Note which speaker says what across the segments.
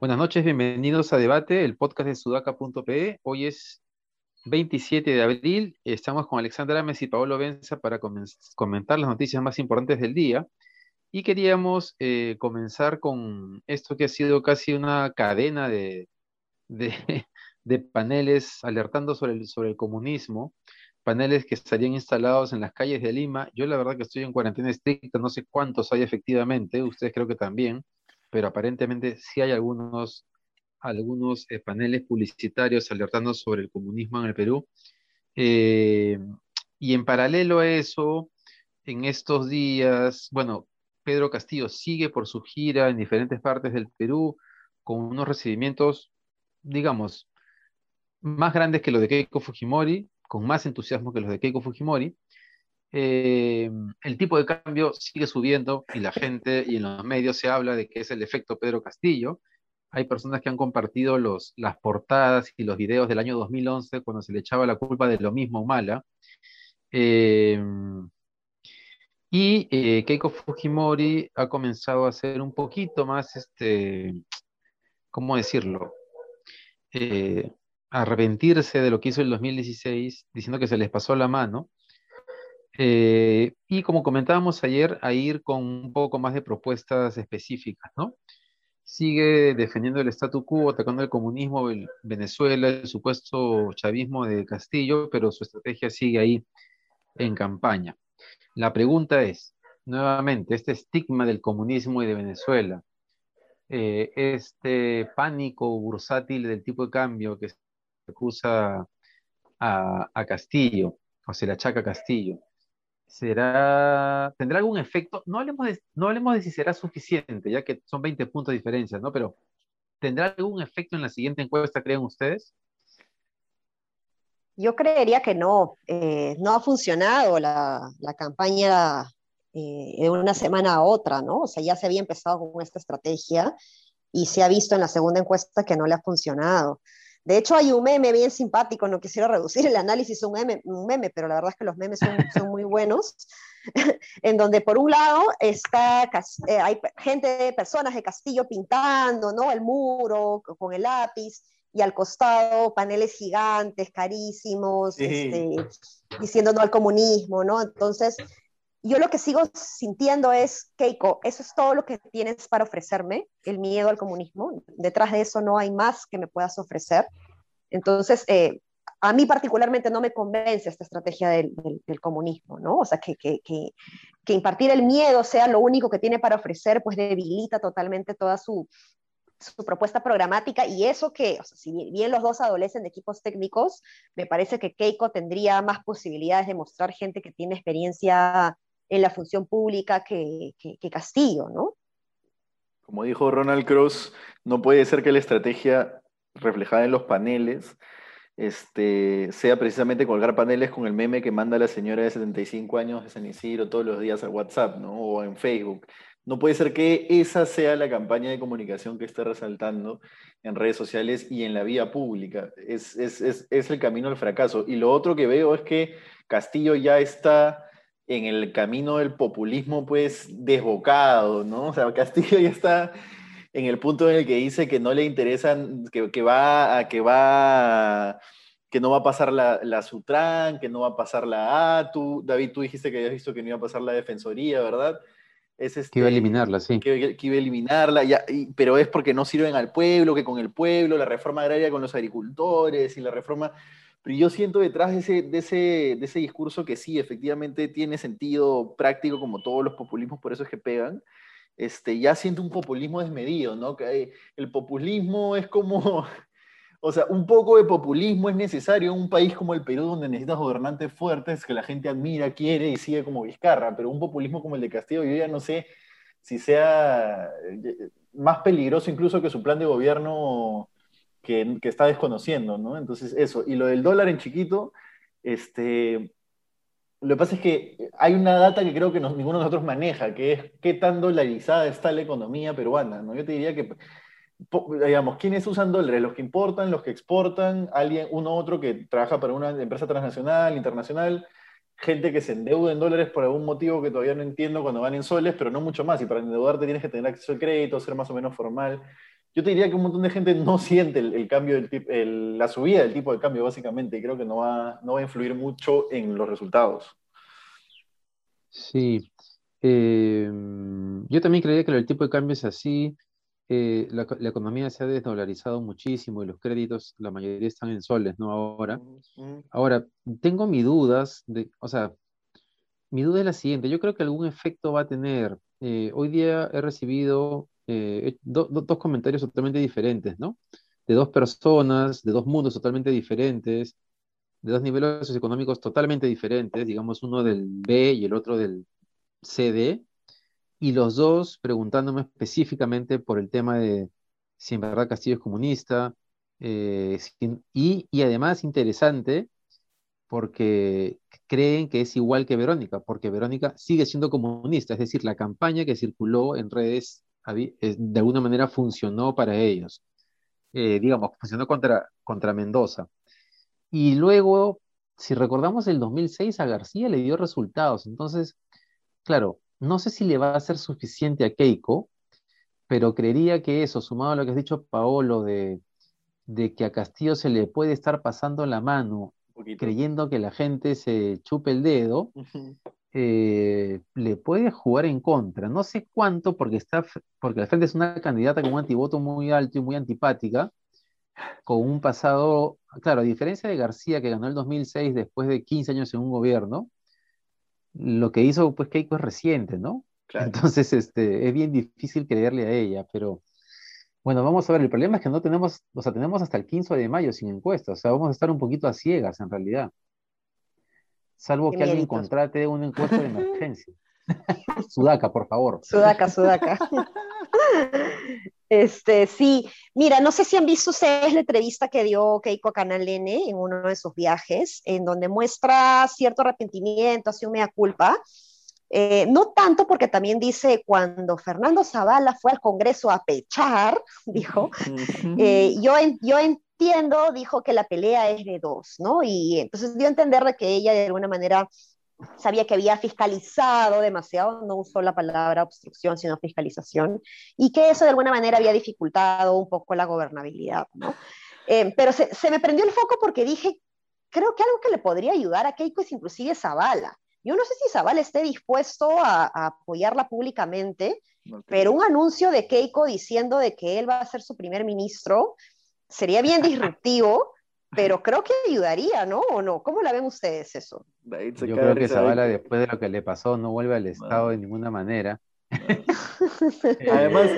Speaker 1: Buenas noches, bienvenidos a Debate, el podcast de sudaca.pe. Hoy es 27 de abril, estamos con Alexandra Ames y Paolo Benza para comentar las noticias más importantes del día. Y queríamos eh, comenzar con esto que ha sido casi una cadena de, de, paneles alertando sobre el, sobre el comunismo, paneles que estarían instalados en las calles de Lima. Yo la verdad que estoy en cuarentena estricta, no sé cuántos hay efectivamente, ustedes creo que también pero aparentemente sí hay algunos, algunos eh, paneles publicitarios alertando sobre el comunismo en el Perú. Eh, y en paralelo a eso, en estos días, bueno, Pedro Castillo sigue por su gira en diferentes partes del Perú con unos recibimientos, digamos, más grandes que los de Keiko Fujimori, con más entusiasmo que los de Keiko Fujimori, eh, el tipo de cambio sigue subiendo y la gente y en los medios se habla de que es el efecto Pedro Castillo. Hay personas que han compartido los, las portadas y los videos del año 2011 cuando se le echaba la culpa de lo mismo Humala. Eh, y eh, Keiko Fujimori ha comenzado a ser un poquito más, este, ¿cómo decirlo? Arrepentirse de lo que hizo el 2016, diciendo que se les pasó la mano eh, y como comentábamos ayer, a ir con un poco más de propuestas específicas, ¿no? Sigue defendiendo el statu quo, atacando el comunismo en Venezuela, el supuesto chavismo de Castillo, pero su estrategia sigue ahí en campaña. La pregunta es, nuevamente, este estigma del comunismo y de Venezuela, eh, este pánico bursátil del tipo de cambio que se acusa a, Castillo, o se le achaca a Castillo, será, tendrá algún efecto, no hablemos, de, no hablemos de si será suficiente, ya que son 20 puntos de diferencia, ¿no? Pero ¿tendrá algún efecto en la siguiente encuesta, creen ustedes?
Speaker 2: Yo creería que no. Eh, no ha funcionado la, la campaña eh, de una semana a otra, ¿no? O sea, ya se había empezado con esta estrategia y se ha visto en la segunda encuesta que no le ha funcionado. De hecho, hay un meme bien simpático, no quisiera reducir el análisis a un meme, un meme pero la verdad es que los memes son, son muy buenos, en donde por un lado está, eh, hay gente, personas de Castillo pintando, ¿no? El muro con el lápiz, y al costado paneles gigantes, carísimos, este, diciendo no al comunismo, ¿no? Entonces, yo lo que sigo sintiendo es, Keiko, eso es todo lo que tienes para ofrecerme, el miedo al comunismo. Detrás de eso no hay más que me puedas ofrecer. Entonces, eh, a mí particularmente no me convence esta estrategia del, comunismo, ¿no? O sea, que, que, que, impartir el miedo sea lo único que tiene para ofrecer, pues debilita totalmente toda su, su propuesta programática y eso que, o sea, si bien los dos adolecen de equipos técnicos, me parece que Keiko tendría más posibilidades de mostrar gente que tiene experiencia en la función pública que, Castillo, ¿no?
Speaker 3: Como dijo Ronald Cross, no puede ser que la estrategia reflejada en los paneles este, sea precisamente colgar paneles con el meme que manda la señora de 75 años de San Isidro todos los días al WhatsApp, ¿no? O en Facebook. No puede ser que esa sea la campaña de comunicación que esté resaltando en redes sociales y en la vía pública. Es, es, es, es el camino al fracaso. Y lo otro que veo es que Castillo ya está en el camino del populismo, pues, desbocado, ¿no? O sea, Castillo ya está en el punto en el que dice que no le interesan, que, que va a, que va, que no va a pasar la, la, Sutran, que no va a pasar la ATU. David, tú dijiste que habías visto que no iba a pasar la Defensoría, ¿verdad?
Speaker 1: Es este, que iba a eliminarla, sí.
Speaker 3: Que, que iba a eliminarla, ya, pero es porque no sirven al pueblo, que con el pueblo, la reforma agraria con los agricultores y la reforma pero yo siento detrás de ese, de, ese, de ese discurso que sí, efectivamente tiene sentido práctico como todos los populismos, por eso es que pegan. Este, ya siento un populismo desmedido, ¿no? Que el populismo es como, o sea, un poco de populismo es necesario en un país como el Perú, donde necesitas gobernantes fuertes que la gente admira, quiere y sigue como Vizcarra, pero un populismo como el de Castillo, yo ya no sé si sea eh, más peligroso incluso que su plan de gobierno que, está desconociendo, ¿no? Entonces, eso. Y lo del dólar en chiquito, este, lo que pasa es que hay una data que creo que ninguno de nosotros maneja, que es qué tan dolarizada está la economía peruana, ¿no? Yo te diría que digamos, ¿quiénes usan dólares? ¿Los que importan, los que exportan? ¿Alguien, uno otro que trabaja para una empresa transnacional, internacional? gente que se endeuda en dólares por algún motivo que todavía no entiendo cuando van en soles, pero no mucho más. Y para endeudarte tienes que tener acceso al crédito, ser más o menos formal. Yo te diría que un montón de gente no siente el, cambio del la subida del tipo de cambio, básicamente, y creo que no va, no va a influir mucho en los resultados.
Speaker 1: Sí. Eh, yo también creía que el tipo de cambio es así. Eh, la, economía se ha desdolarizado muchísimo y los créditos, la mayoría están en soles, ¿no? Ahora, ahora tengo mis dudas, de, o sea, mi duda es la siguiente, yo creo que algún efecto va a tener. Eh, hoy día he recibido eh, dos comentarios totalmente diferentes, ¿no? De dos personas, de dos mundos totalmente diferentes, de dos niveles socioeconómicos totalmente diferentes, digamos uno del B y el otro del CD, y los dos preguntándome específicamente por el tema de si en verdad Castillo es comunista, eh, y, y, además interesante porque creen que es igual que Verónica, porque Verónica sigue siendo comunista, es decir, la campaña que circuló en redes de alguna manera funcionó para ellos, eh, digamos, funcionó contra, contra Mendoza. Y luego, si recordamos el 2006, a García le dio resultados, entonces, claro, no sé si le va a ser suficiente a Keiko, pero creería que eso, sumado a lo que has dicho, Paolo, de, que a Castillo se le puede estar pasando la mano, creyendo que la gente se chupe el dedo, eh, le puede jugar en contra. No sé cuánto, porque, está, porque al frente es una candidata con un antivoto muy alto y muy antipática, con un pasado, claro, a diferencia de García, que ganó el 2006 después de 15 años en un gobierno, lo que hizo pues Keiko es reciente, ¿no? Entonces, este, es bien difícil creerle a ella, pero bueno, vamos a ver, el problema es que no tenemos, o sea, tenemos hasta el 15 de mayo sin encuesta, o sea, vamos a estar un poquito a ciegas en realidad, salvo que alguien contrate una encuesta de emergencia. Sudaca, por favor.
Speaker 2: Sudaca, Sudaca. Este, sí, mira, no sé si han visto ustedes la entrevista que dio Keiko a Canal N en uno de sus viajes, en donde muestra cierto arrepentimiento, así un mea culpa. Eh, no tanto porque también dice, cuando Fernando Zavala fue al Congreso a pechar, dijo, eh, yo, yo entiendo, dijo que la pelea es de dos, ¿no? Y entonces dio a entender de que ella de alguna manera sabía que había fiscalizado demasiado, no usó la palabra obstrucción, sino fiscalización, y que eso de alguna manera había dificultado un poco la gobernabilidad, ¿no? Eh, pero se, me prendió el foco porque dije, creo que algo que le podría ayudar a Keiko es inclusive Zavala. Yo no sé si Zavala esté dispuesto a, apoyarla públicamente, pero un anuncio de Keiko diciendo de que él va a ser su primer ministro sería bien disruptivo pero creo que ayudaría, ¿no? ¿O no? ¿Cómo la ven ustedes eso?
Speaker 1: Yo creo que Zavala, después de lo que le pasó, no vuelve al Estado de ninguna manera.
Speaker 3: Además,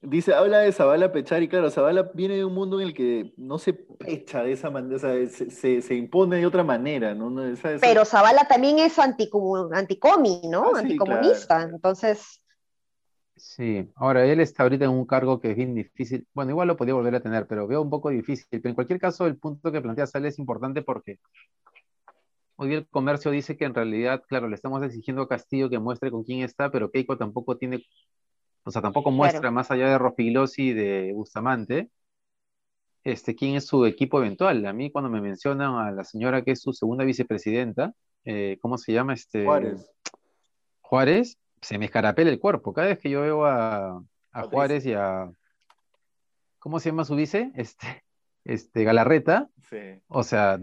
Speaker 3: dice, habla de Zavala pechar, y claro, Zavala viene de un mundo en el que no se pecha de esa manera, se, se, impone de otra manera, ¿no?
Speaker 2: Pero Zavala también es anticomi, ¿no? Ah, Anticomunista, entonces...
Speaker 1: Sí, ahora él está ahorita en un cargo que es bien difícil. Bueno, igual lo podía volver a tener, pero veo un poco difícil. Pero en cualquier caso, el punto que plantea Sale es importante porque hoy el comercio dice que en realidad, claro, le estamos exigiendo a Castillo que muestre con quién está, pero Keiko tampoco tiene, o sea, tampoco muestra más allá de Rospigliosi y de Bustamante, este, quién es su equipo eventual. A mí cuando me mencionan a la señora que es su segunda vicepresidenta, eh, ¿cómo se llama? Este,
Speaker 3: Juárez.
Speaker 1: Juárez, se me escarapela el cuerpo. Cada vez que yo veo a, Juárez y a. ¿Cómo se llama su vice? Este, este Galarreta.
Speaker 3: Sí.
Speaker 1: O sea,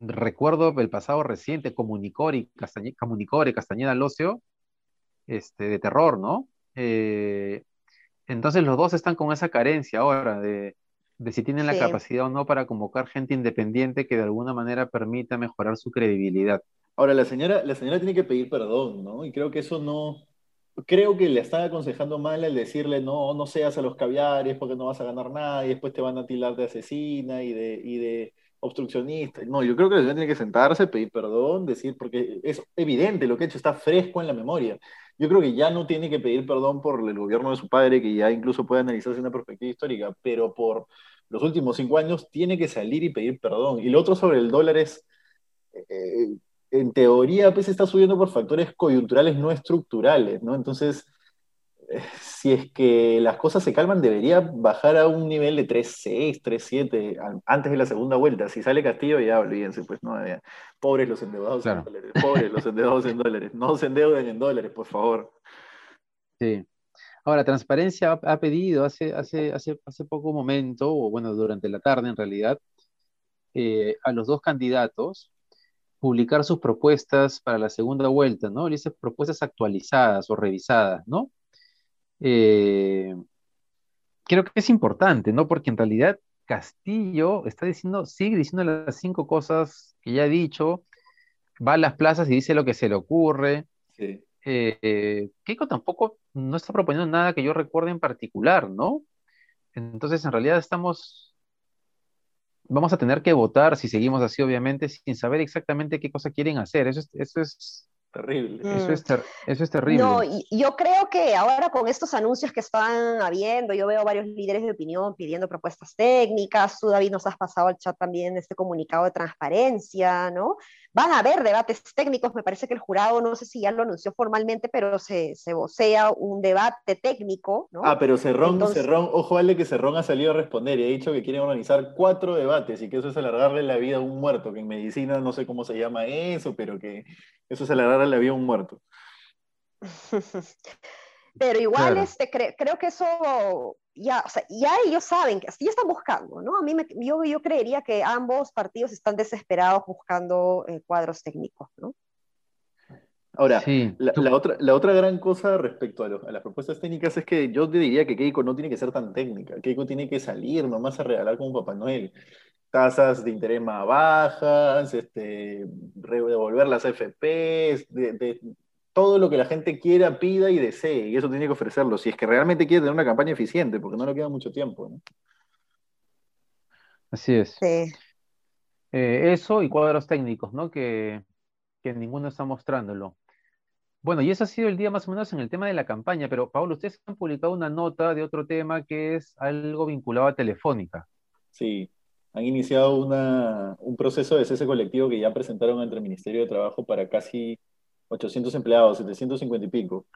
Speaker 1: recuerdo el pasado reciente, Comunicore y Castañeda, Comunicore, Castañeda Locio, este, de terror, ¿no? Eh, entonces los dos están con esa carencia ahora de, si tienen la capacidad o no para convocar gente independiente que de alguna manera permita mejorar su credibilidad.
Speaker 3: Ahora, la señora, la señora tiene que pedir perdón, ¿no? Y creo que eso no, creo que le están aconsejando mal el decirle no, no seas a los caviares porque no vas a ganar nada y después te van a tilar de asesina y de, y de obstruccionista. No, yo creo que la señora tiene que sentarse, pedir perdón, decir, porque es evidente lo que ha hecho, está fresco en la memoria. Yo creo que ya no tiene que pedir perdón por el gobierno de su padre, que ya incluso puede analizarse una perspectiva histórica, pero por los últimos cinco años tiene que salir y pedir perdón. Y lo otro sobre el dólar es... Eh, en teoría pues está subiendo por factores coyunturales no estructurales, ¿no? Entonces, si es que las cosas se calman, debería bajar a un nivel de 3.6, 3.7 antes de la segunda vuelta. Si sale Castillo, ya olvídense, pues no, pobres los endeudados en dólares, pobres los endeudados en dólares, no se endeuden en dólares, por favor.
Speaker 1: Sí. Ahora, Transparencia ha, pedido hace, hace, hace, hace poco momento, o bueno, durante la tarde en realidad, eh, a los dos candidatos publicar sus propuestas para la segunda vuelta, ¿no? Dice propuestas actualizadas o revisadas, ¿no? Eh, creo que es importante, ¿no? Porque en realidad Castillo está diciendo, sigue diciendo las cinco cosas que ya ha dicho, va a las plazas y dice lo que se le ocurre. Sí. Eh, Keiko tampoco no está proponiendo nada que yo recuerde en particular, ¿no? Entonces, en realidad estamos, vamos a tener que votar si seguimos así, obviamente, sin saber exactamente qué cosa quieren hacer. Eso es, eso es
Speaker 3: Terrible.
Speaker 1: Eso, es eso es terrible.
Speaker 2: No, yo creo que ahora con estos anuncios que están habiendo, yo veo varios líderes de opinión pidiendo propuestas técnicas, tú David nos has pasado al chat también este comunicado de transparencia, ¿no? Van a haber debates técnicos, me parece que el jurado, no sé si ya lo anunció formalmente, pero se, se vocea un debate técnico, ¿no?
Speaker 3: Ah, pero Cerrón, Cerrón, ojo, vale que Cerrón ha salido a responder y ha dicho que quiere organizar cuatro debates y que eso es alargarle la vida a un muerto, que en medicina no sé cómo se llama eso, pero que eso es alargarle la vida a un muerto.
Speaker 2: pero igual este, creo que eso ya, ya ellos saben, que ya están buscando, ¿no? A mí me, yo, yo creería que ambos partidos están desesperados buscando eh, cuadros técnicos, ¿no?
Speaker 3: Ahora, la, otra, la otra gran cosa respecto a, las propuestas técnicas es que yo te diría que Keiko no tiene que ser tan técnica. Keiko tiene que salir nomás a regalar como Papá Noel. Tasas de interés más bajas, este, devolver las FPs, de, todo lo que la gente quiera, pida y desee, y eso tiene que ofrecerlo, si es que realmente quiere tener una campaña eficiente, porque no le queda mucho tiempo.
Speaker 1: Así es. Eh, eso y cuadros técnicos, ¿no? Que, que ninguno está mostrándolo. Bueno, y ese ha sido el día más o menos en el tema de la campaña, pero Pablo, ustedes han publicado una nota de otro tema que es algo vinculado a Telefónica.
Speaker 3: Sí, han iniciado una, un proceso de cese colectivo que ya presentaron ante el Ministerio de Trabajo para casi 800 empleados, 750 y pico.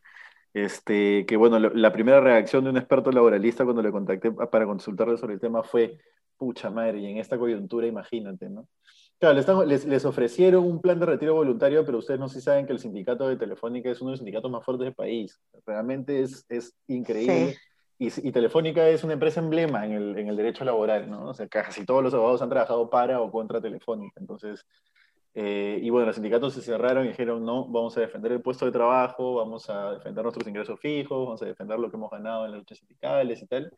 Speaker 3: Este, que bueno, la primera reacción de un experto laboralista cuando le contacté para consultarle sobre el tema fue, pucha madre, y en esta coyuntura imagínate, ¿no? Claro, les, les, ofrecieron un plan de retiro voluntario, pero ustedes no si saben que el sindicato de Telefónica es uno de los sindicatos más fuertes del país. Realmente es, es increíble. Y, y, Telefónica es una empresa emblema en el, en el, derecho laboral, ¿no? O sea, casi todos los abogados han trabajado para o contra Telefónica. Entonces, eh, y bueno, los sindicatos se cerraron y dijeron, no, vamos a defender el puesto de trabajo, vamos a defender nuestros ingresos fijos, vamos a defender lo que hemos ganado en las luchas sindicales y tal.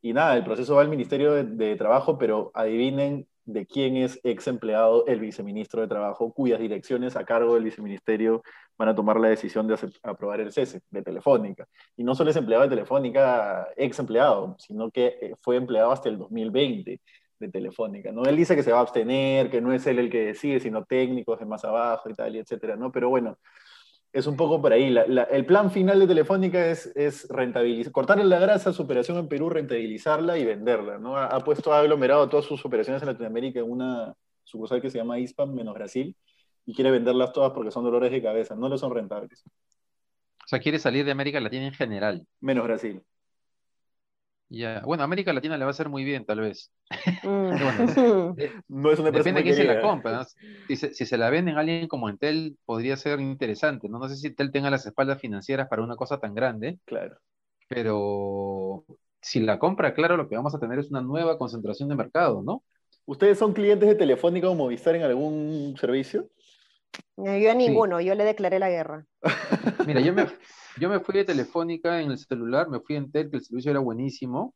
Speaker 3: Y nada, el proceso va al Ministerio de, Trabajo, pero adivinen de quién es ex empleado el viceministro de Trabajo, cuyas direcciones a cargo del viceministerio van a tomar la decisión de aprobar el cese de Telefónica. Y no solo es empleado de Telefónica ex empleado, sino que eh, fue empleado hasta el 2020 de Telefónica, ¿no? Él dice que se va a abstener, que no es él el que decide, sino técnicos de más abajo y tal, y etcétera, ¿no? Pero bueno, es un poco por ahí. el plan final de Telefónica es, es rentabilizar, cortarle la grasa su operación en Perú, rentabilizarla y venderla, ¿no? Ha, puesto, ha aglomerado todas sus operaciones en Latinoamérica en una sucursal que se llama ISPAM menos Brasil y quiere venderlas todas porque son dolores de cabeza, no le son rentables.
Speaker 1: O sea, quiere salir de América Latina en general.
Speaker 3: Menos Brasil.
Speaker 1: Ya, bueno, América Latina le va a hacer muy bien, tal vez.
Speaker 2: Mm.
Speaker 1: Eh, no es una Depende de quién se la compra. Si, se, la venden a alguien como Entel, podría ser interesante. ¿no? no sé si Entel tenga las espaldas financieras para una cosa tan grande.
Speaker 3: Claro.
Speaker 1: Pero si la compra, claro, lo que vamos a tener es una nueva concentración de mercado, ¿no?
Speaker 3: ¿Ustedes son clientes de Telefónica o Movistar en algún servicio?
Speaker 2: Yo a ninguno, yo le declaré la guerra.
Speaker 1: Mira, yo me, yo me fui de Telefónica en el celular, me fui en Tel, que el servicio era buenísimo.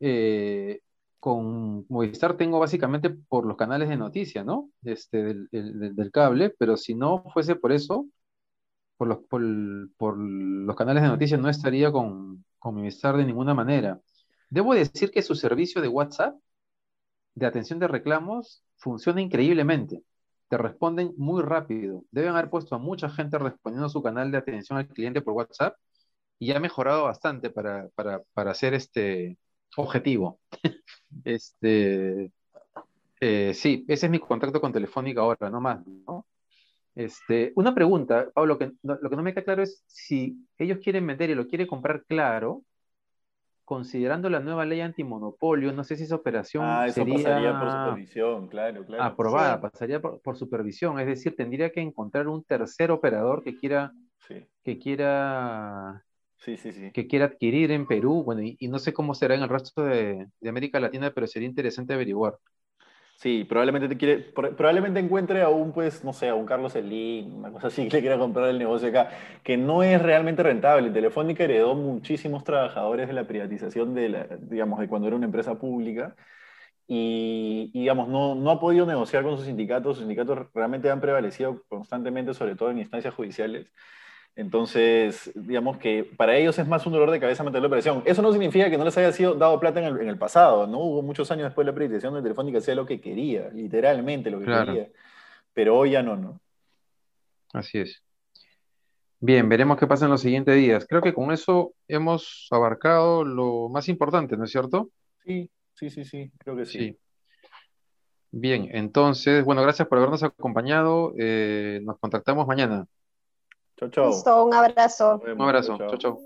Speaker 1: Eh, con Movistar tengo básicamente por los canales de noticias, ¿no? Este, del, cable, pero si no fuese por eso, por los, por, canales de noticias no estaría con, con Movistar de ninguna manera. Debo decir que su servicio de WhatsApp de atención de reclamos funciona increíblemente responden muy rápido. Deben haber puesto a mucha gente respondiendo a su canal de atención al cliente por WhatsApp y ha mejorado bastante para, para, para ser este objetivo. este, eh, sí, ese es mi contacto con Telefónica ahora, no más. Este, una pregunta, Pablo, que, lo que no me queda claro es si ellos quieren vender y lo quiere comprar claro, considerando la nueva ley antimonopolio, no sé si esa operación
Speaker 3: Ah, eso
Speaker 1: sería
Speaker 3: pasaría por supervisión, claro, claro.
Speaker 1: aprobada,
Speaker 2: Sí.
Speaker 1: pasaría por, por supervisión, es decir, tendría que encontrar un tercer operador que quiera,
Speaker 3: Sí,
Speaker 1: que quiera,
Speaker 3: sí, sí, sí.
Speaker 1: que quiera adquirir en Perú, bueno, y, y no sé cómo será en el resto de, de América Latina, pero sería interesante averiguar.
Speaker 3: Sí, probablemente te quiere, pro- probablemente encuentre a un, pues, no sé, a un Carlos Slim, una cosa así que le quiera comprar el negocio acá, que no es realmente rentable. Telefónica heredó muchísimos trabajadores de la privatización de la, digamos, de cuando era una empresa pública y, y, digamos, no, no ha podido negociar con sus sindicatos. Sus sindicatos realmente han prevalecido constantemente, sobre todo en instancias judiciales. Entonces, digamos que para ellos es más un dolor de cabeza mantener la operación. Eso no significa que no les haya sido dado plata en el, en el pasado, ¿no? Hubo muchos años después de la privatización de Telefónica hacía lo que quería, literalmente lo que
Speaker 1: Claro.
Speaker 3: quería. Pero hoy ya no, ¿no?
Speaker 1: Así es. Bien, veremos qué pasa en los siguientes días. Creo que con eso hemos abarcado lo más importante, ¿no es cierto?
Speaker 3: Sí, sí, sí, sí, creo que sí.
Speaker 1: Sí. Bien, entonces, bueno, gracias por habernos acompañado. Eh, nos contactamos mañana.
Speaker 3: Chao, chao.
Speaker 2: Listo, un abrazo.
Speaker 1: Un abrazo.
Speaker 3: Chao,
Speaker 1: Chau,
Speaker 3: chao.
Speaker 1: chau.